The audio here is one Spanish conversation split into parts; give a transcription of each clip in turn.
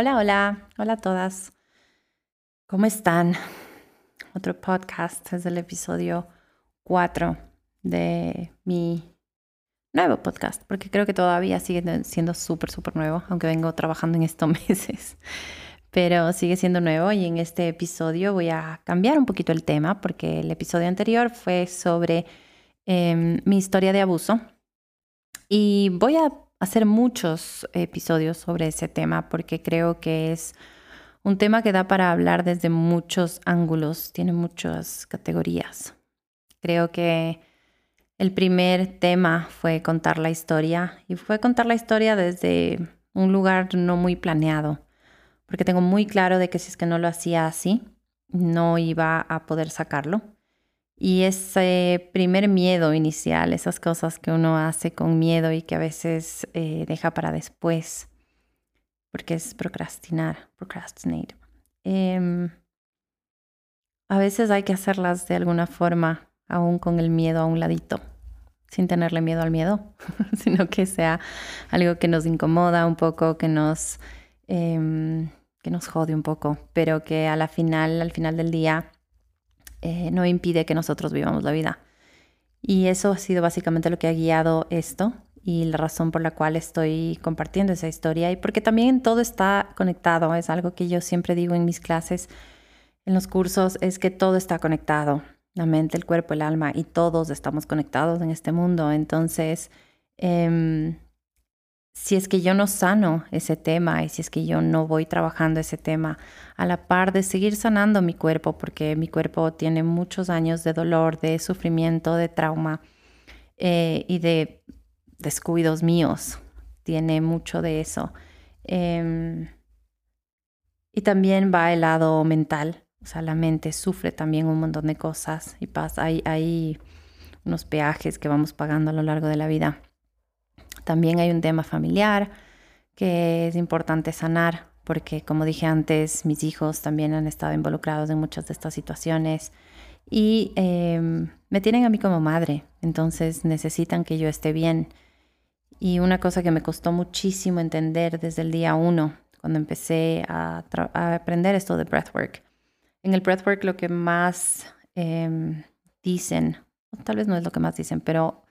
Hola, hola, hola a todas. ¿Cómo están? Otro podcast es el episodio 4 de mi nuevo podcast, porque creo que todavía sigue siendo súper, súper nuevo, aunque vengo trabajando en estos meses, pero sigue siendo nuevo y en este episodio voy a cambiar un poquito el tema, porque el episodio anterior fue sobre em, mi historia de abuso y voy a hacer muchos episodios sobre ese tema porque creo que es un tema que da para hablar desde muchos ángulos, tiene muchas categorías. Creo que el primer tema fue contar la historia y fue contar la historia desde un lugar no muy planeado, porque tengo muy claro de que si es que no lo hacía así, no iba a poder sacarlo. Y ese primer miedo inicial, esas cosas que uno hace con miedo y que a veces eh, deja para después, porque es procrastinar, procrastinate. Em, a veces hay que hacerlas de alguna forma, aún con el miedo a un ladito, sin tenerle miedo al miedo, sino que sea algo que nos incomoda un poco, que nos, em, que nos jode un poco, pero que a la final, al final del día, eh, no impide que nosotros vivamos la vida. Y eso ha sido básicamente lo que ha guiado esto y la razón por la cual estoy compartiendo esa historia y porque también todo está conectado, es algo que yo siempre digo en mis clases, en los cursos, es que todo está conectado, la mente, el cuerpo, el alma y todos estamos conectados en este mundo. Entonces, em, si es que yo no sano ese tema y si es que yo no voy trabajando ese tema a la par de seguir sanando mi cuerpo, porque mi cuerpo tiene muchos años de dolor, de sufrimiento, de trauma eh, y de descuidos míos, tiene mucho de eso. Em, y también va el lado mental, o sea, la mente sufre también un montón de cosas y pasa, hay, hay unos peajes que vamos pagando a lo largo de la vida. También hay un tema familiar que es importante sanar porque como dije antes, mis hijos también han estado involucrados en muchas de estas situaciones y em, me tienen a mí como madre, entonces necesitan que yo esté bien. Y una cosa que me costó muchísimo entender desde el día uno, cuando empecé a, aprender esto de breathwork. En el breathwork lo que más em, dicen, tal vez no es lo que más dicen, pero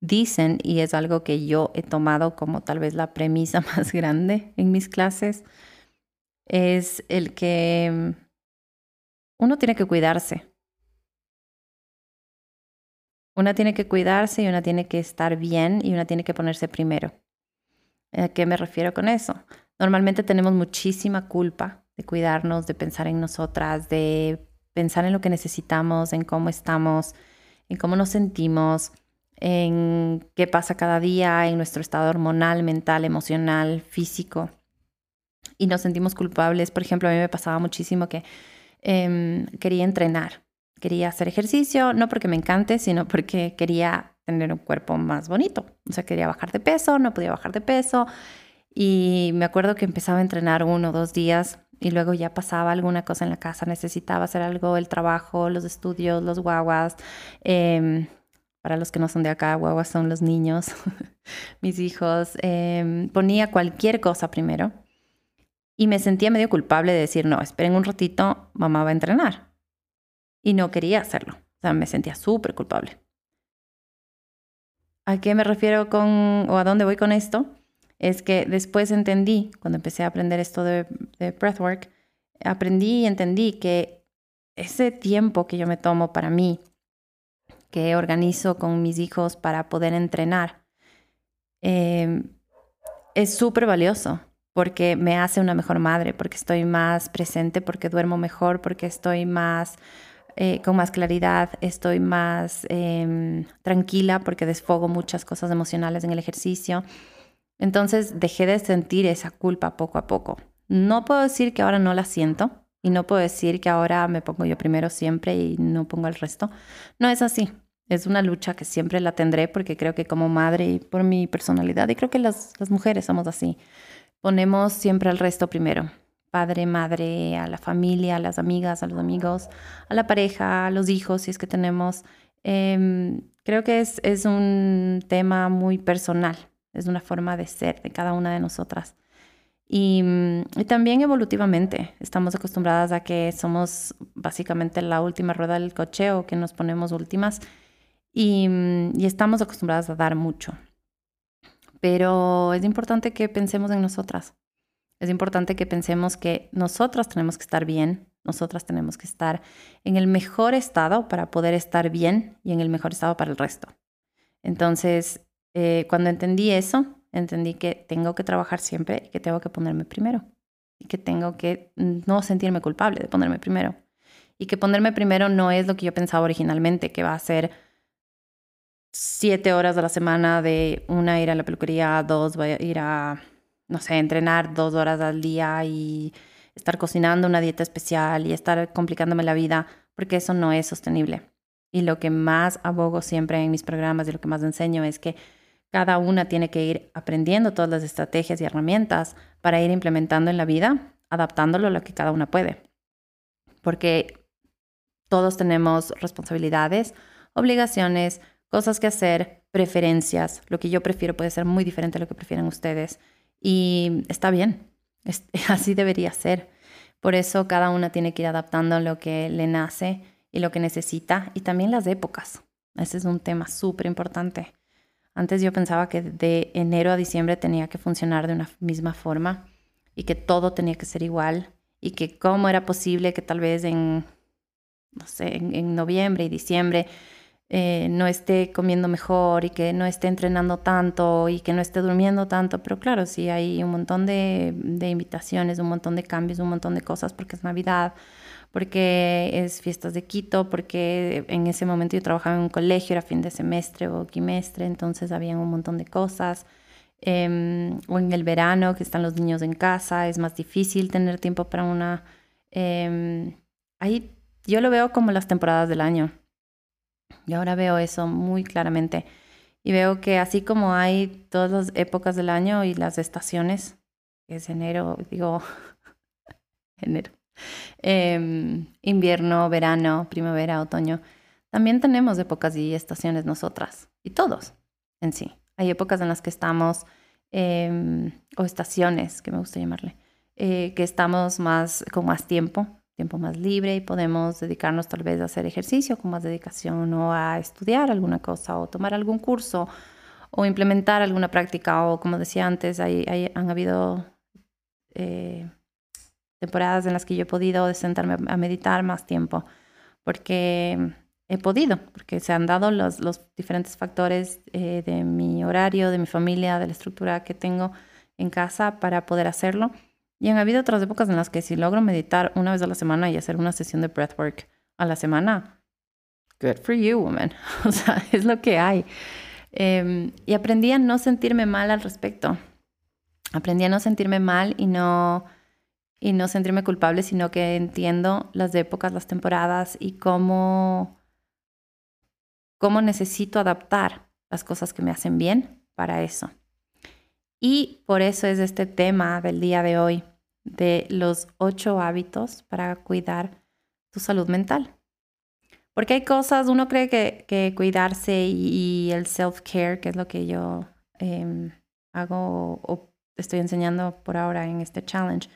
dicen, y es algo que yo he tomado como tal vez la premisa más grande en mis clases, es el que mm, uno tiene que cuidarse. Una tiene que cuidarse y una tiene que estar bien y una tiene que ponerse primero. ¿A qué me refiero con eso? Normalmente tenemos muchísima culpa de cuidarnos, de pensar en nosotras, de pensar en lo que necesitamos, en cómo estamos, en cómo nos sentimos, en qué pasa cada día, en nuestro estado hormonal, mental, emocional, físico. Y nos sentimos culpables. Por ejemplo, a mí me pasaba muchísimo que em, quería entrenar, quería hacer ejercicio, no porque me encante, sino porque quería tener un cuerpo más bonito. O sea, quería bajar de peso, no podía bajar de peso. Y me acuerdo que empezaba a entrenar uno o dos días y luego ya pasaba alguna cosa en la casa, necesitaba hacer algo, el trabajo, los estudios, los guaguas. Eh, para los que no son de acá, guaguas son los niños, mis hijos, em, ponía cualquier cosa primero y me sentía medio culpable de decir, no, esperen un ratito, mamá va a entrenar. Y no quería hacerlo, o sea, me sentía súper culpable. ¿A qué me refiero con, o a dónde voy con esto? Es que después entendí, cuando empecé a aprender esto de, de breathwork, aprendí y entendí que ese tiempo que yo me tomo para mí, que organizo con mis hijos para poder entrenar, em, es súper valioso porque me hace una mejor madre, porque estoy más presente, porque duermo mejor, porque estoy más eh, con más claridad, estoy más em, tranquila porque desfogo muchas cosas emocionales en el ejercicio. Entonces dejé de sentir esa culpa poco a poco. No puedo decir que ahora no la siento y no puedo decir que ahora me pongo yo primero siempre y no pongo al resto. No es así. Es una lucha que siempre la tendré porque creo que como madre y por mi personalidad, y creo que las, las mujeres somos así, ponemos siempre al resto primero. Padre, madre, a la familia, a las amigas, a los amigos, a la pareja, a los hijos, si es que tenemos. Em, creo que es, es un tema muy personal, es una forma de ser de cada una de nosotras. Y, y, también evolutivamente, estamos acostumbradas a que somos básicamente la última rueda del cocheo, que nos ponemos últimas y, y estamos acostumbradas a dar mucho. Pero es importante que pensemos en nosotras. Es importante que pensemos que nosotras tenemos que estar bien, nosotras tenemos que estar en el mejor estado para poder estar bien y en el mejor estado para el resto. Entonces, eh, cuando entendí eso, entendí que tengo que trabajar siempre y que tengo que ponerme primero. Y que tengo que no sentirme culpable de ponerme primero. Y que ponerme primero no es lo que yo pensaba originalmente, que va a ser siete horas de la semana de una ir a la peluquería, dos voy a ir a, no sé, entrenar dos horas al día y estar cocinando una dieta especial y estar complicándome la vida, porque eso no es sostenible. Y lo que más abogo siempre en mis programas y lo que más enseño es que cada una tiene que ir aprendiendo todas las estrategias y herramientas para ir implementando en la vida, adaptándolo a lo que cada una puede. Porque todos tenemos responsabilidades, obligaciones, cosas que hacer, preferencias. Lo que yo prefiero puede ser muy diferente a lo que prefieren ustedes. Y está bien, así debería ser. Por eso cada una tiene que ir adaptando lo que le nace y lo que necesita y también las épocas. Ese es un tema súper importante. Antes yo pensaba que de enero a diciembre tenía que funcionar de una misma forma y que todo tenía que ser igual y que cómo era posible que tal vez en, no sé, en noviembre y diciembre eh, no esté comiendo mejor y que no esté entrenando tanto y que no esté durmiendo tanto. Pero claro, sí hay un montón de, invitaciones, un montón de cambios, un montón de cosas porque es Navidad, porque es fiestas de Quito, porque en ese momento yo trabajaba en un colegio, era fin de semestre o quimestre, entonces había un montón de cosas. Em, o en el verano, que están los niños en casa, es más difícil tener tiempo para una... Em, ahí yo lo veo como las temporadas del año. Y ahora veo eso muy claramente. Y veo que así como hay todas las épocas del año y las estaciones, que es enero, digo, enero, em, invierno, verano, primavera, otoño, también tenemos épocas y estaciones nosotras, y todos en sí. Hay épocas en las que estamos, em, o estaciones, que me gusta llamarle, eh, que estamos más con más tiempo, tiempo más libre y podemos dedicarnos tal vez a hacer ejercicio con más dedicación o a estudiar alguna cosa o tomar algún curso o implementar alguna práctica o como decía antes, hay, han habido eh, temporadas en las que yo he podido sentarme a meditar más tiempo porque he podido, porque se han dado los, los diferentes factores eh, de mi horario, de mi familia, de la estructura que tengo en casa para poder hacerlo. Y han habido otras épocas en las que si logro meditar una vez a la semana y hacer una sesión de breathwork a la semana, good for you, woman. O sea, es lo que hay. Em, y aprendí a no sentirme mal al respecto. Aprendí a no sentirme mal y no, y no sentirme culpable, sino que entiendo las épocas, las temporadas y cómo, cómo necesito adaptar las cosas que me hacen bien para eso. Y por eso es este tema del día de hoy, de los ocho hábitos para cuidar tu salud mental. Porque hay cosas, uno cree que, cuidarse y, el self-care, que es lo que yo em, hago o estoy enseñando por ahora en este challenge,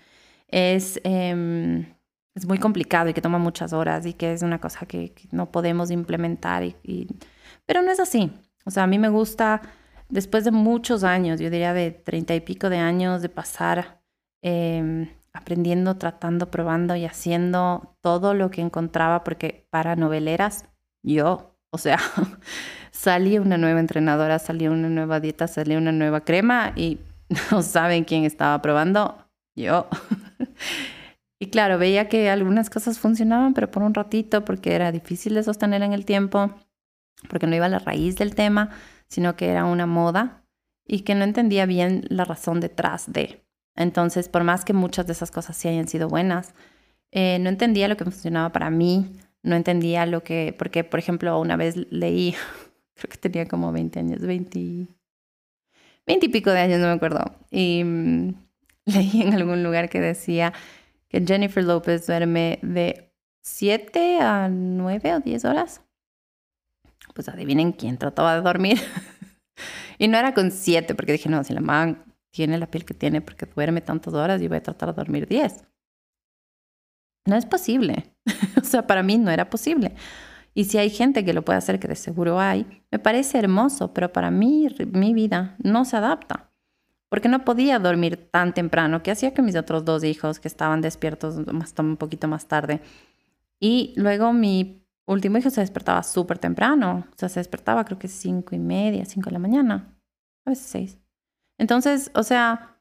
es, em, es muy complicado y que toma muchas horas y que es una cosa que, no podemos implementar. Y, pero no es así. O sea, a mí me gusta, después de muchos años, yo diría de treinta y pico de años, de pasar Em, aprendiendo, tratando, probando y haciendo todo lo que encontraba, porque para noveleras, yo, o sea, salí una nueva entrenadora, salí una nueva dieta, salí una nueva crema y no saben quién estaba probando, yo. y claro, veía que algunas cosas funcionaban, pero por un ratito, porque era difícil de sostener en el tiempo, porque no iba a la raíz del tema, sino que era una moda y que no entendía bien la razón detrás de. Entonces, por más que muchas de esas cosas sí hayan sido buenas, eh, no entendía lo que funcionaba para mí, no entendía lo que, porque, por ejemplo, una vez leí, creo que tenía como 20 años, 20, 20 y pico de años, no me acuerdo, y mm, leí en algún lugar que decía que Jennifer López duerme de 7 a 9 o 10 horas. Pues adivinen quién trataba de dormir. y no era con 7, porque dije, no, si la man tiene la piel que tiene porque duerme tantas horas y voy a tratar de dormir 10. No es posible. o sea, para mí no era posible. Y si hay gente que lo puede hacer, que de seguro hay, me parece hermoso, pero para mí mi vida no se adapta. Porque no podía dormir tan temprano, que hacía que mis otros dos hijos, que estaban despiertos más, un poquito más tarde. Y luego mi último hijo se despertaba súper temprano. O sea, se despertaba creo que cinco y media, cinco de la mañana. A veces seis. Entonces, o sea,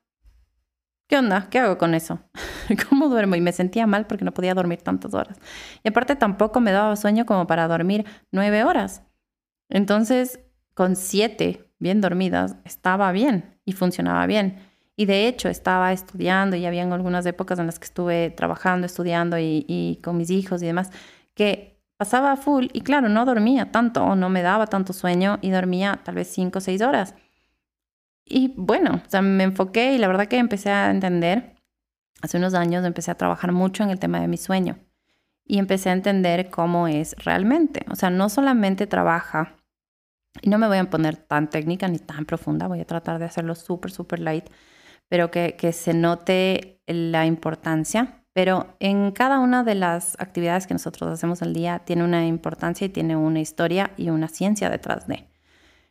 ¿qué onda? ¿Qué hago con eso? ¿Cómo duermo? Y me sentía mal porque no podía dormir tantas horas. Y aparte tampoco me daba sueño como para dormir nueve horas. Entonces, con siete bien dormidas, estaba bien y funcionaba bien. Y de hecho estaba estudiando y había algunas épocas en las que estuve trabajando, estudiando y, y con mis hijos y demás, que pasaba full y claro, no dormía tanto o no me daba tanto sueño y dormía tal vez cinco o seis horas. Y bueno, o sea, me enfoqué y la verdad que empecé a entender, hace unos años empecé a trabajar mucho en el tema de mi sueño y empecé a entender cómo es realmente. O sea, no solamente trabaja, y no me voy a poner tan técnica ni tan profunda, voy a tratar de hacerlo súper, súper light, pero que, que se note la importancia. Pero en cada una de las actividades que nosotros hacemos al día tiene una importancia y tiene una historia y una ciencia detrás de.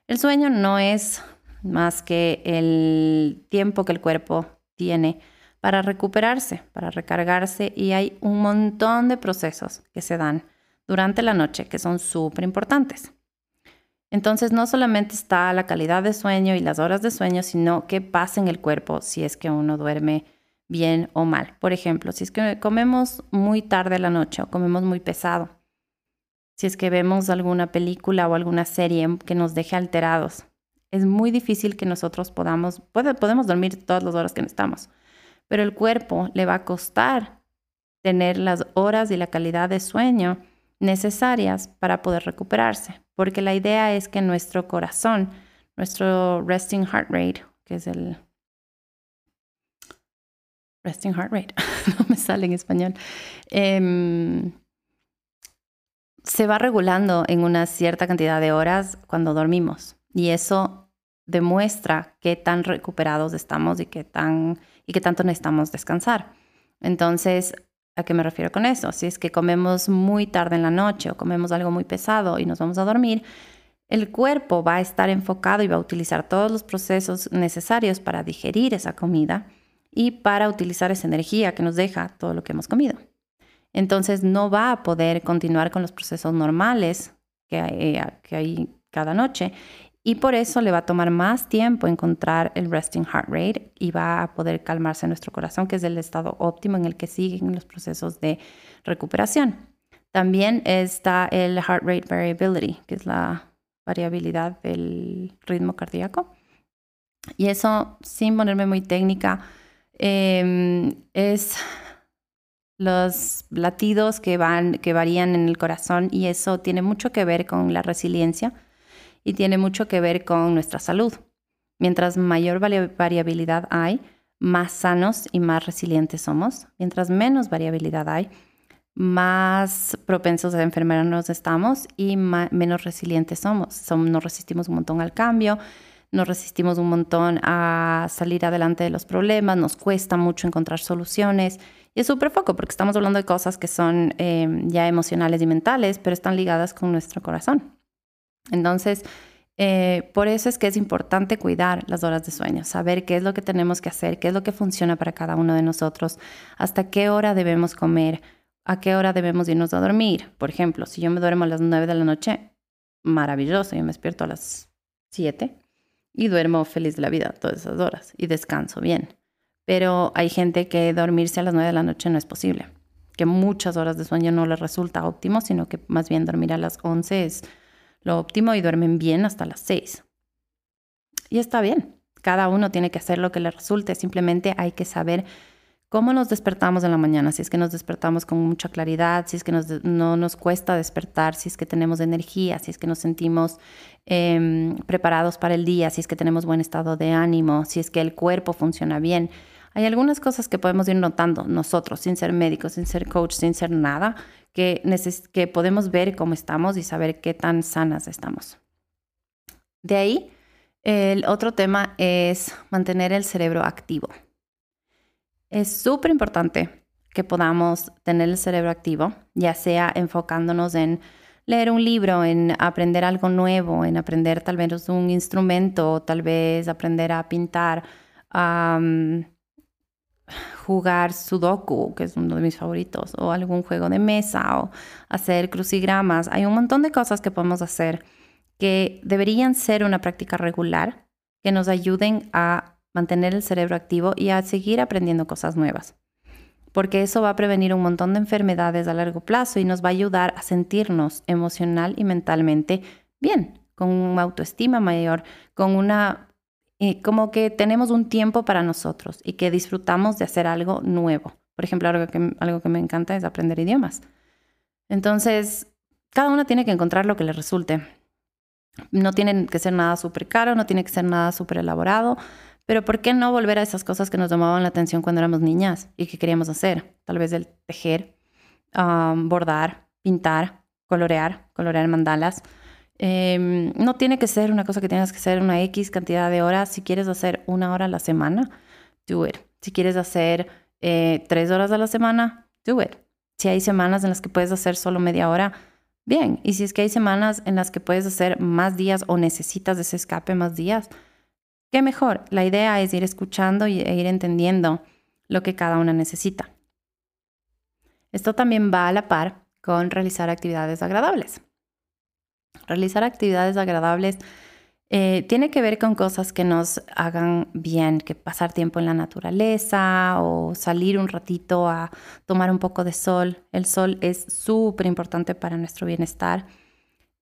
El sueño no es más que el tiempo que el cuerpo tiene para recuperarse, para recargarse y hay un montón de procesos que se dan durante la noche que son súper importantes. Entonces no solamente está la calidad de sueño y las horas de sueño, sino qué pasa en el cuerpo si es que uno duerme bien o mal. Por ejemplo, si es que comemos muy tarde la noche o comemos muy pesado, si es que vemos alguna película o alguna serie que nos deje alterados, es muy difícil que nosotros podamos, podemos dormir todas las horas que necesitamos, pero el cuerpo le va a costar tener las horas y la calidad de sueño necesarias para poder recuperarse, porque la idea es que nuestro corazón, nuestro resting heart rate, que es el resting heart rate, no me sale en español, em, se va regulando en una cierta cantidad de horas cuando dormimos. Y eso demuestra qué tan recuperados estamos y qué, tan, y qué tanto necesitamos descansar. Entonces, ¿a qué me refiero con eso? Si es que comemos muy tarde en la noche o comemos algo muy pesado y nos vamos a dormir, el cuerpo va a estar enfocado y va a utilizar todos los procesos necesarios para digerir esa comida y para utilizar esa energía que nos deja todo lo que hemos comido. Entonces no va a poder continuar con los procesos normales que hay, que hay cada noche y por eso le va a tomar más tiempo encontrar el resting heart rate y va a poder calmarse nuestro corazón, que es el estado óptimo en el que siguen los procesos de recuperación. También está el heart rate variability, que es la variabilidad del ritmo cardíaco. Y eso, sin ponerme muy técnica, em, es los latidos que, van, que varían en el corazón y eso tiene mucho que ver con la resiliencia y tiene mucho que ver con nuestra salud. Mientras mayor variabilidad hay, más sanos y más resilientes somos. Mientras menos variabilidad hay, más propensos a enfermarnos estamos y menos resilientes somos. Nos resistimos un montón al cambio, nos resistimos un montón a salir adelante de los problemas, nos cuesta mucho encontrar soluciones. Y es súper foco porque estamos hablando de cosas que son eh, ya emocionales y mentales, pero están ligadas con nuestro corazón. Entonces, eh, por eso es que es importante cuidar las horas de sueño, saber qué es lo que tenemos que hacer, qué es lo que funciona para cada uno de nosotros, hasta qué hora debemos comer, a qué hora debemos irnos a dormir. Por ejemplo, si yo me duermo a las 9 de la noche, maravilloso, yo me despierto a las 7 y duermo feliz de la vida todas esas horas y descanso bien. Pero hay gente que dormirse a las 9 de la noche no es posible, que muchas horas de sueño no les resulta óptimo, sino que más bien dormir a las 11 es lo óptimo y duermen bien hasta las 6. Y está bien, cada uno tiene que hacer lo que le resulte, simplemente hay que saber cómo nos despertamos en la mañana, si es que nos despertamos con mucha claridad, si es que no nos cuesta despertar, si es que tenemos energía, si es que nos sentimos em, preparados para el día, si es que tenemos buen estado de ánimo, si es que el cuerpo funciona bien. Hay algunas cosas que podemos ir notando nosotros, sin ser médicos, sin ser coach, sin ser nada, que, podemos ver cómo estamos y saber qué tan sanas estamos. De ahí, El otro tema es mantener el cerebro activo. Es súper importante que podamos tener el cerebro activo, ya sea enfocándonos en leer un libro, en aprender algo nuevo, en aprender tal vez un instrumento, tal vez aprender a pintar, a jugar sudoku, que es uno de mis favoritos, o algún juego de mesa, o hacer crucigramas. Hay un montón de cosas que podemos hacer que deberían ser una práctica regular, que nos ayuden a mantener el cerebro activo y a seguir aprendiendo cosas nuevas. Porque eso va a prevenir un montón de enfermedades a largo plazo y nos va a ayudar a sentirnos emocional y mentalmente bien, con una autoestima mayor, con una como que tenemos un tiempo para nosotros y que disfrutamos de hacer algo nuevo. Por ejemplo, algo que, algo que me encanta es aprender idiomas. Entonces, cada uno tiene que encontrar lo que le resulte. No tiene que ser nada súper caro, no tiene que ser nada súper elaborado, pero ¿por qué no volver a esas cosas que nos llamaban la atención cuando éramos niñas y que queríamos hacer? Tal vez el tejer, bordar, pintar, colorear, colorear mandalas. Em, no tiene que ser una cosa que tengas que hacer una X cantidad de horas. Si quieres hacer una hora a la semana, do it. Si quieres hacer eh, tres horas a la semana, do it. Si hay semanas en las que puedes hacer solo media hora, bien. Y si es que hay semanas en las que puedes hacer más días o necesitas ese escape más días, ¿Qué mejor? La idea es ir escuchando e ir entendiendo lo que cada una necesita. Esto también va a la par con realizar actividades agradables. Realizar actividades agradables eh, tiene que ver con cosas que nos hagan bien, que pasar tiempo en la naturaleza o salir un ratito a tomar un poco de sol. El sol es súper importante para nuestro bienestar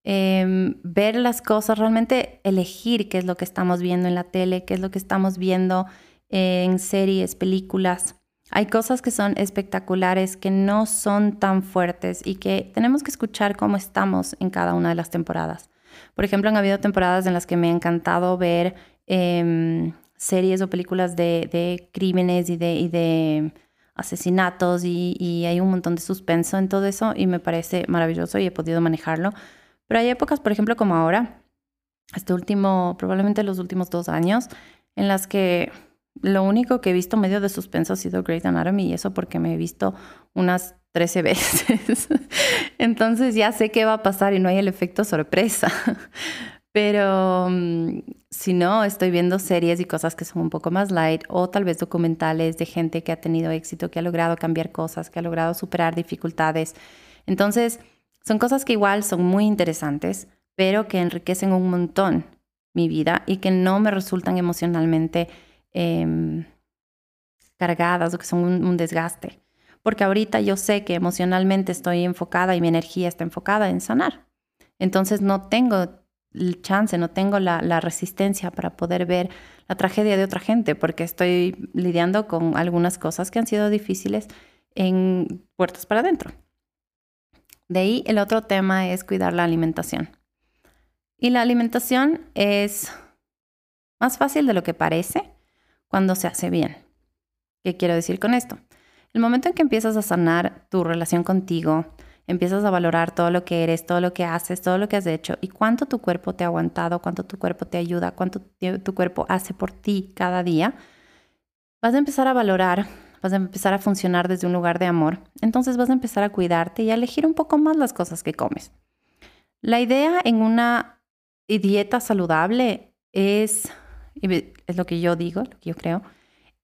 Em, ver las cosas, realmente elegir qué es lo que estamos viendo en la tele, qué es lo que estamos viendo en series, películas. Hay cosas que son espectaculares, que no son tan fuertes y que tenemos que escuchar cómo estamos en cada una de las temporadas. Por ejemplo, han habido temporadas en las que me ha encantado ver em, series o películas de, crímenes y de, asesinatos y, y, hay un montón de suspenso en todo eso y me parece maravilloso y he podido manejarlo. Pero hay épocas, por ejemplo, como ahora, este último, probablemente los últimos dos años, en las que lo único que he visto medio de suspenso ha sido Great Anatomy y eso porque me he visto unas 13 veces. Entonces ya sé qué va a pasar y no hay el efecto sorpresa. Pero mm, si no, estoy viendo series y cosas que son un poco más light o tal vez documentales de gente que ha tenido éxito, que ha logrado cambiar cosas, que ha logrado superar dificultades. Entonces, son cosas que igual son muy interesantes, pero que enriquecen un montón mi vida y que no me resultan emocionalmente em, cargadas o que son un, desgaste. Porque ahorita yo sé que emocionalmente estoy enfocada y mi energía está enfocada en sanar. Entonces no tengo el chance, no tengo la, la, resistencia para poder ver la tragedia de otra gente, porque estoy lidiando con algunas cosas que han sido difíciles en puertas para adentro. De ahí el otro tema es cuidar la alimentación. Y la alimentación es más fácil de lo que parece cuando se hace bien. ¿Qué quiero decir con esto? El momento en que empiezas a sanar tu relación contigo, empiezas a valorar todo lo que eres, todo lo que haces, todo lo que has hecho y cuánto tu cuerpo te ha aguantado, cuánto tu cuerpo te ayuda, cuánto tu cuerpo hace por ti cada día, vas a empezar a valorar vas a empezar a funcionar desde un lugar de amor, entonces vas a empezar a cuidarte y a elegir un poco más las cosas que comes. La idea en una dieta saludable es, es lo que yo digo, lo que yo creo,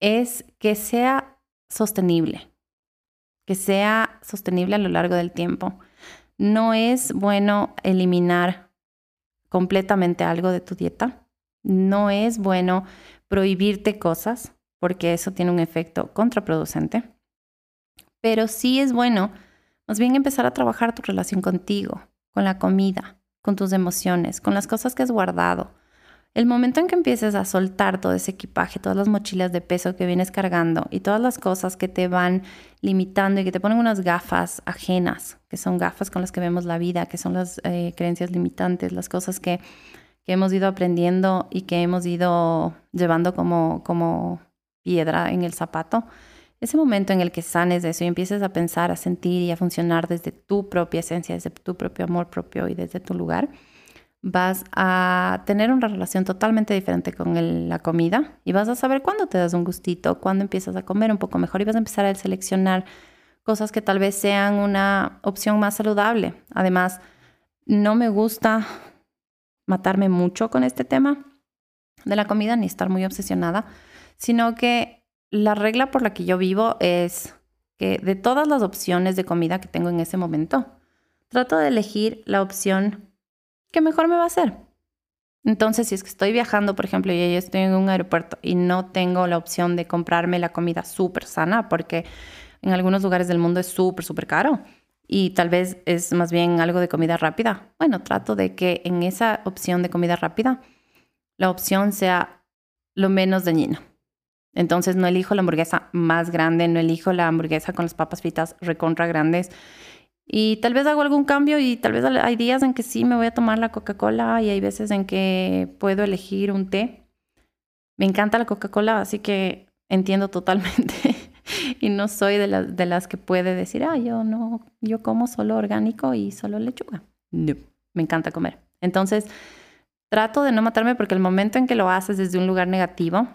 es que sea sostenible, que sea sostenible a lo largo del tiempo. No es bueno eliminar completamente algo de tu dieta. No es bueno prohibirte cosas porque eso tiene un efecto contraproducente. Pero sí es bueno más bien empezar a trabajar tu relación contigo, con la comida, con tus emociones, con las cosas que has guardado. El momento en que empieces a soltar todo ese equipaje, todas las mochilas de peso que vienes cargando y todas las cosas que te van limitando y que te ponen unas gafas ajenas, que son gafas con las que vemos la vida, que son las eh, creencias limitantes, las cosas que, que, hemos ido aprendiendo y que hemos ido llevando como, como piedra en el zapato, ese momento en el que sanes de eso y empieces a pensar, a sentir y a funcionar desde tu propia esencia, desde tu propio amor propio y desde tu lugar, vas a tener una relación totalmente diferente con la comida y vas a saber cuándo te das un gustito, cuándo empiezas a comer un poco mejor y vas a empezar a seleccionar cosas que tal vez sean una opción más saludable. Además, no me gusta matarme mucho con este tema de la comida ni estar muy obsesionada, sino que la regla por la que yo vivo es que de todas las opciones de comida que tengo en ese momento, trato de elegir la opción mejor me va a hacer. Entonces, si es que estoy viajando, por ejemplo, y yo estoy en un aeropuerto y no tengo la opción de comprarme la comida súper sana, porque en algunos lugares del mundo es súper, súper caro y tal vez es más bien algo de comida rápida. Bueno, trato de que en esa opción de comida rápida la opción sea lo menos dañina. Entonces no elijo la hamburguesa más grande, no elijo la hamburguesa con las papas fritas recontra grandes. Y tal vez hago algún cambio y tal vez hay días en que sí me voy a tomar la Coca-Cola y hay veces en que puedo elegir un té. Me encanta la Coca-Cola, así que entiendo totalmente y no soy de, de las que puede decir, ah, yo no, yo como solo orgánico y solo lechuga. No, me encanta comer. Entonces, trato de no matarme porque el momento en que lo haces desde un lugar negativo,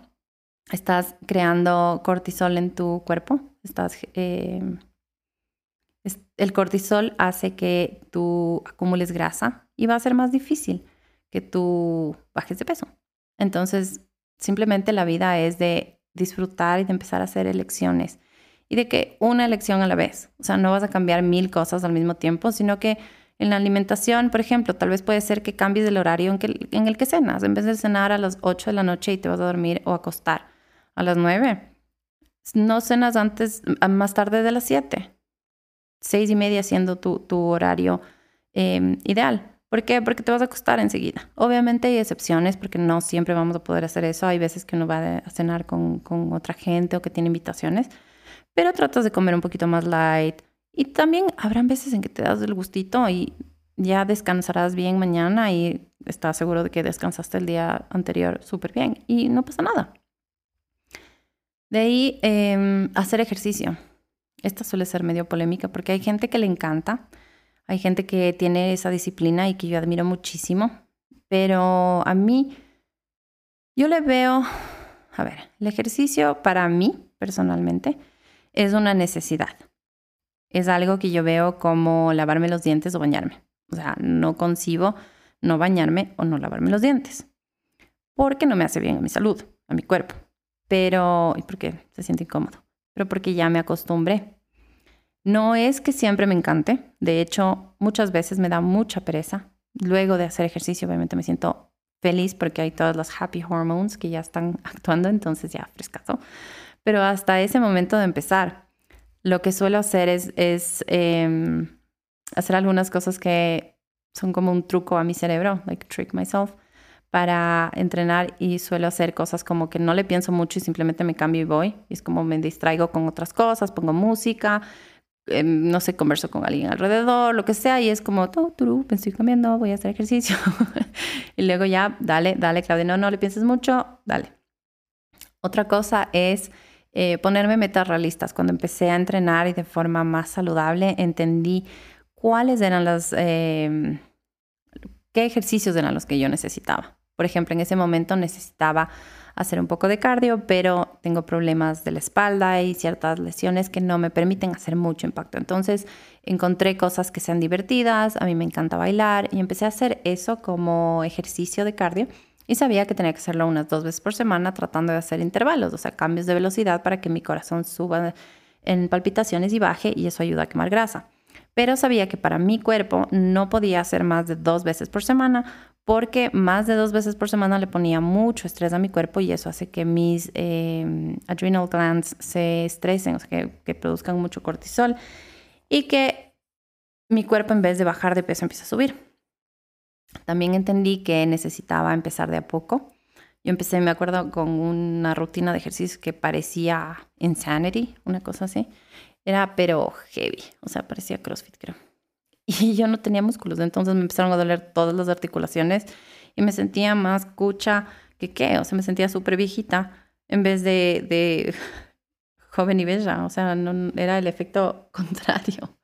estás creando cortisol en tu cuerpo, estás... Eh, el cortisol hace que tú acumules grasa y va a ser más difícil que tú bajes de peso. Entonces, simplemente la vida es de disfrutar y de empezar a hacer elecciones y de que una elección a la vez. O sea, no vas a cambiar mil cosas al mismo tiempo, sino que en la alimentación, por ejemplo, tal vez puede ser que cambies el horario en, que, en el que cenas. En vez de cenar a las 8 de la noche y te vas a dormir o acostar a las 9, no cenas antes, más tarde de las 7. Seis y media siendo tu, tu horario em, ideal. ¿Por qué? Porque te vas a acostar enseguida. Obviamente hay excepciones porque no siempre vamos a poder hacer eso. Hay veces que uno va a cenar con, con otra gente o que tiene invitaciones, pero tratas de comer un poquito más light. Y también habrán veces en que te das el gustito y ya descansarás bien mañana y estás seguro de que descansaste el día anterior súper bien y no pasa nada. De ahí, em, hacer ejercicio. Esta suele ser medio polémica porque hay gente que le encanta hay gente que tiene esa disciplina y que yo admiro muchísimo, pero a mí, yo le veo, a ver, el ejercicio para mí personalmente es una necesidad. Es algo que yo veo como lavarme los dientes o bañarme. O sea, no concibo no bañarme o no lavarme los dientes. Porque no me hace bien a mi salud, a mi cuerpo. Pero, y porque se siente incómodo. Pero porque ya me acostumbré. No es que siempre me encante, de hecho muchas veces me da mucha pereza. Luego de hacer ejercicio obviamente me siento feliz porque hay todas las happy hormones que ya están actuando, entonces ya frescazo. Pero hasta ese momento de empezar, lo que suelo hacer es, es em, hacer algunas cosas que son como un truco a mi cerebro, like trick myself, para entrenar y suelo hacer cosas como que no le pienso mucho y simplemente me cambio y voy. Y es como me distraigo con otras cosas, pongo música, Em, no sé, converso con alguien alrededor, lo que sea, y es como, tú, tú, me estoy comiendo, voy a hacer ejercicio. y luego ya, dale, dale, Claudia, no, no le pienses mucho, dale. Otra cosa es eh, ponerme metas realistas. Cuando empecé a entrenar y de forma más saludable, entendí cuáles eran las, em, qué ejercicios eran los que yo necesitaba. Por ejemplo, en ese momento necesitaba hacer un poco de cardio, pero tengo problemas de la espalda y ciertas lesiones que no me permiten hacer mucho impacto. Entonces encontré cosas que sean divertidas, a mí me encanta bailar y empecé a hacer eso como ejercicio de cardio y sabía que tenía que hacerlo unas dos veces por semana tratando de hacer intervalos, o sea, cambios de velocidad para que mi corazón suba en palpitaciones y baje y eso ayuda a quemar grasa. Pero sabía que para mi cuerpo no podía hacer más de dos veces por semana porque más de dos veces por semana le ponía mucho estrés a mi cuerpo y eso hace que mis eh, adrenal glands se estresen, o sea, que, que, produzcan mucho cortisol y que mi cuerpo en vez de bajar de peso empieza a subir. También entendí que necesitaba empezar de a poco. Yo empecé, me acuerdo, con una rutina de ejercicio que parecía insanity, una cosa así. Era pero heavy, o sea, parecía CrossFit, creo y yo no tenía músculos, entonces me empezaron a doler todas las articulaciones y me sentía más cucha que qué, o sea, me sentía súper viejita en vez de, de joven y bella, o sea, no, era el efecto contrario.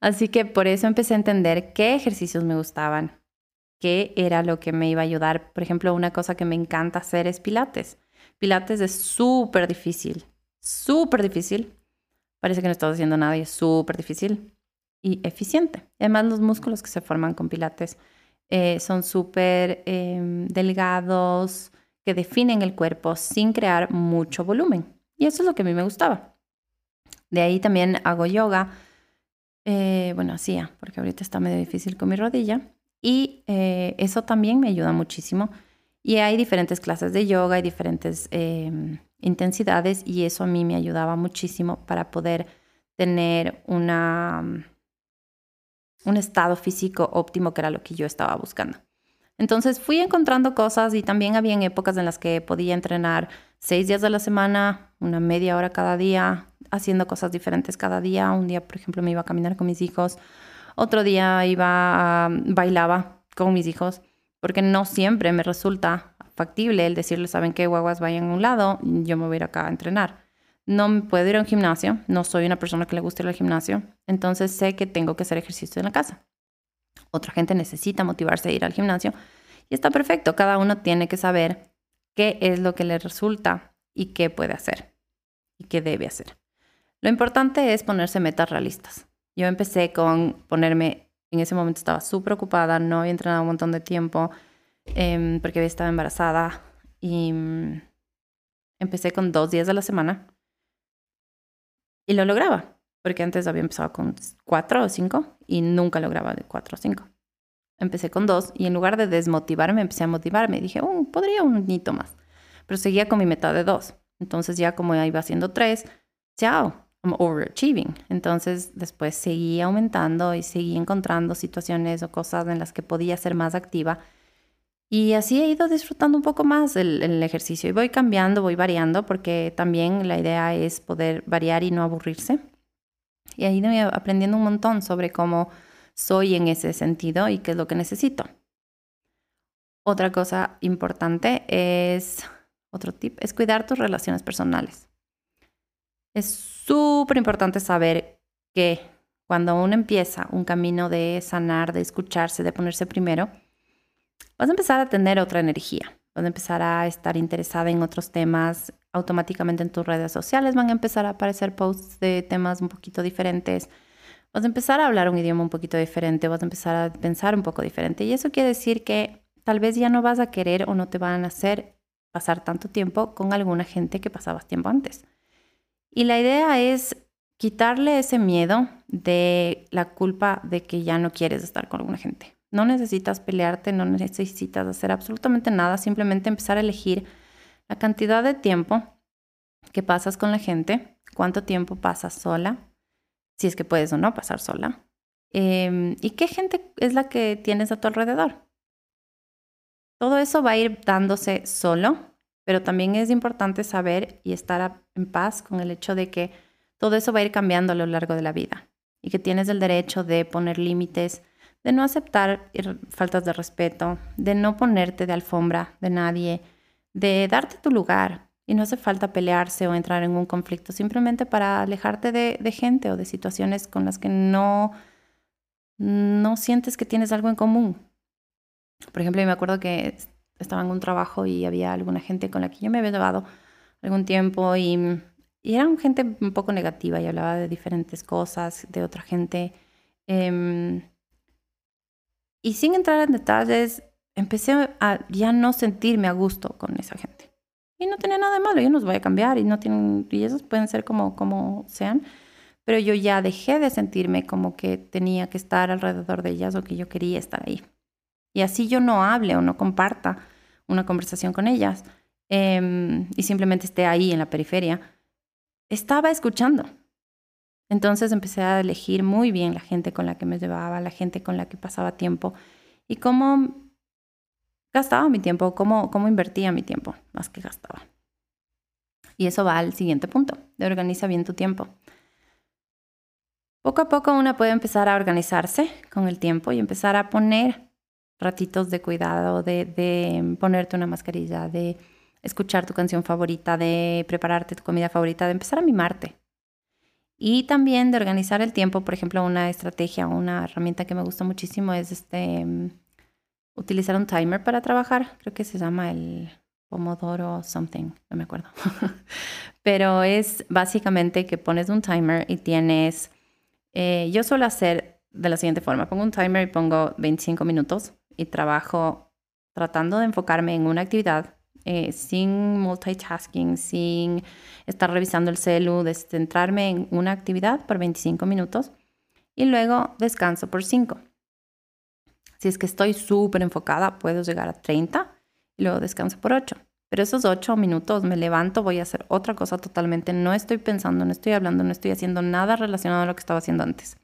Así que por eso empecé a entender qué ejercicios me gustaban, qué era lo que me iba a ayudar. Por ejemplo, una cosa que me encanta hacer es pilates. Pilates es súper difícil, súper difícil. Parece que no estás haciendo nada y es súper difícil y eficiente. Además, los músculos que se forman con pilates eh, son súper em, delgados, que definen el cuerpo sin crear mucho volumen. Y eso es lo que a mí me gustaba. De ahí también hago yoga. Eh, bueno, hacía, porque ahorita está medio difícil con mi rodilla. Y eh, eso también me ayuda muchísimo. Y hay diferentes clases de yoga, hay diferentes em, intensidades y eso a mí me ayudaba muchísimo para poder tener una, un estado físico óptimo que era lo que yo estaba buscando. Entonces fui encontrando cosas y también había épocas en las que podía entrenar seis días de la semana, una media hora cada día, haciendo cosas diferentes cada día. Un día, por ejemplo, me iba a caminar con mis hijos, otro día iba bailaba con mis hijos, porque no siempre me resulta factible el decirles, saben qué, guaguas vayan a un lado, yo me voy a ir acá a entrenar. No me puedo ir a un gimnasio, no soy una persona que le guste ir al gimnasio, entonces sé que tengo que hacer ejercicio en la casa. Otra gente necesita motivarse a ir al gimnasio y está perfecto, cada uno tiene que saber qué es lo que le resulta y qué puede hacer y qué debe hacer. Lo importante es ponerse metas realistas. Yo empecé con ponerme, en ese momento estaba súper ocupada, no había entrenado un montón de tiempo em, porque había estado embarazada y mm, empecé con dos días de la semana y lo lograba, porque antes había empezado con cuatro o cinco y nunca lograba de cuatro o cinco. Empecé con dos y en lugar de desmotivarme, empecé a motivarme. Dije, oh, podría un hito más. Pero seguía con mi meta de dos. Entonces ya como iba haciendo tres, chao, I'm overachieving. Entonces después seguí aumentando y seguí encontrando situaciones o cosas en las que podía ser más activa. Y así he ido disfrutando un poco más el, ejercicio y voy cambiando, voy variando, porque también la idea es poder variar y no aburrirse. Y ahí voy aprendiendo un montón sobre cómo soy en ese sentido y qué es lo que necesito. Otra cosa importante es, otro tip, es cuidar tus relaciones personales. Es súper importante saber que cuando uno empieza un camino de sanar, de escucharse, de ponerse primero, vas a empezar a tener otra energía, vas a empezar a estar interesada en otros temas, automáticamente en tus redes sociales van a empezar a aparecer posts de temas un poquito diferentes, vas a empezar a hablar un idioma un poquito diferente, vas a empezar a pensar un poco diferente y eso quiere decir que tal vez ya no vas a querer o no te van a hacer pasar tanto tiempo con alguna gente que pasabas tiempo antes. Y la idea es quitarle ese miedo de la culpa de que ya no quieres estar con alguna gente. No necesitas pelearte, no necesitas hacer absolutamente nada, simplemente empezar a elegir la cantidad de tiempo que pasas con la gente, cuánto tiempo pasas sola, si es que puedes o no pasar sola, em, y qué gente es la que tienes a tu alrededor. Todo eso va a ir dándose solo pero también es importante saber y estar en paz con el hecho de que todo eso va a ir cambiando a lo largo de la vida y que tienes el derecho de poner límites, de no aceptar faltas de respeto, de no ponerte de alfombra de nadie, de darte tu lugar. Y no hace falta pelearse o entrar en un conflicto, simplemente para alejarte de, de gente o de situaciones con las que no, no sientes que tienes algo en común. Por ejemplo, me acuerdo que estaba en un trabajo y había alguna gente con la que yo me había llevado algún tiempo y, y eran gente un poco negativa y hablaba de diferentes cosas, de otra gente. Em, y sin entrar en detalles, empecé a ya no sentirme a gusto con esa gente. Y no tenía nada de malo, yo no los voy a cambiar y no tienen, y esos pueden ser como, como sean, pero yo ya dejé de sentirme como que tenía que estar alrededor de ellas o que yo quería estar ahí y así yo no hable o no comparta una conversación con ellas em, y simplemente esté ahí en la periferia, estaba escuchando. Entonces empecé a elegir muy bien la gente con la que me llevaba, la gente con la que pasaba tiempo y cómo gastaba mi tiempo, cómo, invertía mi tiempo, más que gastaba. Y eso va al siguiente punto, de organiza bien tu tiempo. Poco a poco uno puede empezar a organizarse con el tiempo y empezar a poner ratitos de cuidado, de, ponerte una mascarilla, de escuchar tu canción favorita, de prepararte tu comida favorita, de empezar a mimarte. Y también de organizar el tiempo, por ejemplo, una estrategia, una herramienta que me gusta muchísimo es este utilizar un timer para trabajar. Creo que se llama el Pomodoro something, no me acuerdo. Pero es básicamente que pones un timer y tienes... Eh, yo suelo hacer de la siguiente forma. Pongo un timer y pongo 25 minutos y trabajo tratando de enfocarme en una actividad eh, sin multitasking, sin estar revisando el celu, de centrarme en una actividad por 25 minutos y luego descanso por 5. Si es que estoy súper enfocada, puedo llegar a 30 y luego descanso por 8. Pero esos 8 minutos me levanto, voy a hacer otra cosa totalmente, no estoy pensando, no estoy hablando, no estoy haciendo nada relacionado a lo que estaba haciendo antes.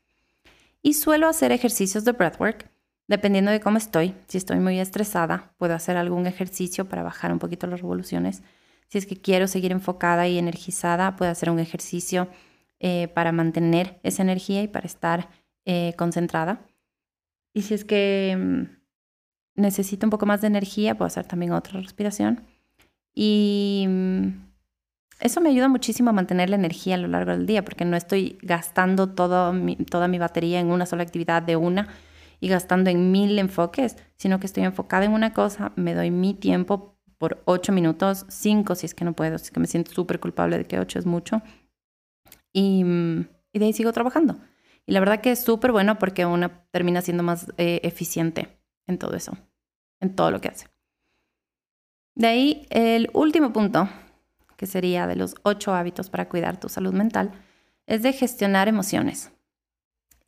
Y suelo hacer ejercicios de breathwork, dependiendo de cómo estoy. Si estoy muy estresada, puedo hacer algún ejercicio para bajar un poquito las revoluciones. Si es que quiero seguir enfocada y energizada, puedo hacer un ejercicio eh, para mantener esa energía y para estar eh, concentrada. Y si es que mm, necesito un poco más de energía, puedo hacer también otra respiración. Y mm, eso me ayuda muchísimo a mantener la energía a lo largo del día, porque no estoy gastando toda mi batería en una sola actividad de una y gastando en mil enfoques, sino que estoy enfocada en una cosa, me doy mi tiempo por ocho minutos, cinco si es que no puedo, si es que me siento súper culpable de que ocho es mucho. Y, y de ahí sigo trabajando. Y la verdad que es súper bueno porque uno termina siendo más eh, eficiente en todo eso, en todo lo que hace. De ahí el último punto, que sería de los ocho hábitos para cuidar tu salud mental, es de gestionar emociones.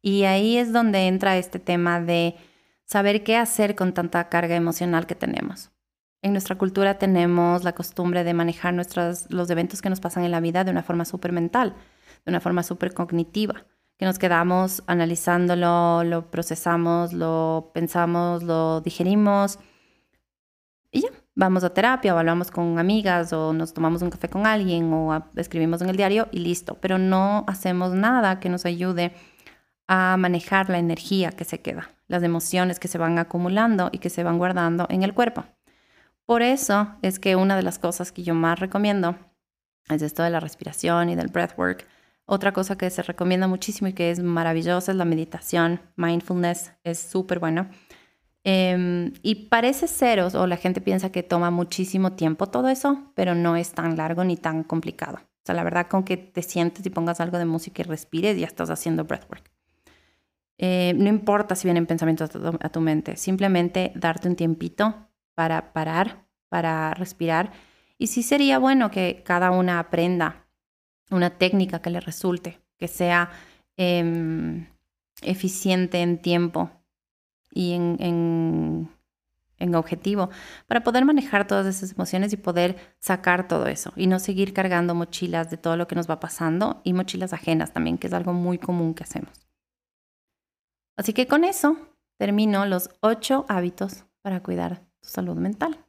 Y ahí es donde entra este tema de saber qué hacer con tanta carga emocional que tenemos. En nuestra cultura tenemos la costumbre de manejar nuestros, los eventos que nos pasan en la vida de una forma súper mental, de una forma súper cognitiva que nos quedamos analizándolo, lo procesamos, lo pensamos, lo digerimos y ya, vamos a terapia o hablamos con amigas o nos tomamos un café con alguien o escribimos en el diario y listo, pero no hacemos nada que nos ayude a manejar la energía que se queda, las emociones que se van acumulando y que se van guardando en el cuerpo. Por eso es que una de las cosas que yo más recomiendo es esto de la respiración y del breathwork, otra cosa que se recomienda muchísimo y que es maravillosa es la meditación. Mindfulness es súper bueno. Em, y parece ser, o la gente piensa que toma muchísimo tiempo todo eso, pero no es tan largo ni tan complicado. O sea, la verdad, con que te sientes y pongas algo de música y respires, ya estás haciendo breathwork. Eh, no importa si vienen pensamientos a tu mente, simplemente darte un tiempito para parar, para respirar. Y sí sería bueno que cada una aprenda una técnica que le resulte, que sea em, eficiente en tiempo y en, en, objetivo, para poder manejar todas esas emociones y poder sacar todo eso y no seguir cargando mochilas de todo lo que nos va pasando y mochilas ajenas también, que es algo muy común que hacemos. Así que con eso termino los ocho hábitos para cuidar tu salud mental.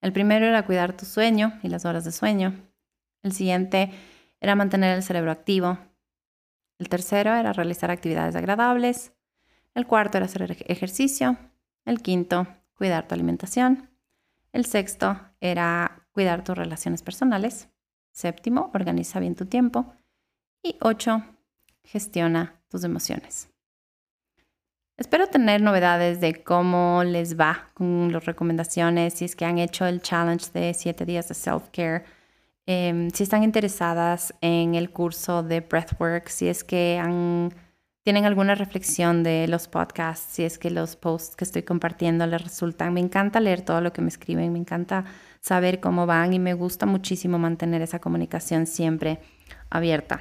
El primero era cuidar tu sueño y las horas de sueño. El siguiente era mantener el cerebro activo. El tercero era realizar actividades agradables. El cuarto era hacer ejercicio. El quinto, cuidar tu alimentación. El sexto era cuidar tus relaciones personales. Séptimo, organiza bien tu tiempo. Y ocho, gestiona tus emociones. Espero tener novedades de cómo les va con las recomendaciones, si es que han hecho el challenge de siete días de self-care Em, si están interesadas en el curso de Breathwork, si es que tienen alguna reflexión de los podcasts, si es que los posts que estoy compartiendo les resultan. Me encanta leer todo lo que me escriben, me encanta saber cómo van y me gusta muchísimo mantener esa comunicación siempre abierta,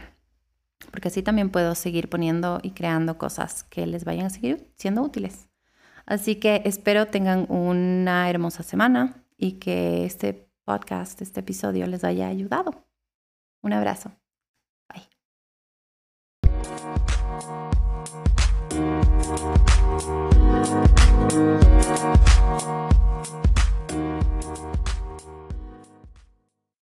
porque así también puedo seguir poniendo y creando cosas que les vayan a seguir siendo útiles. Así que espero tengan una hermosa semana y que este podcast, este episodio les haya ayudado. Un abrazo. Bye.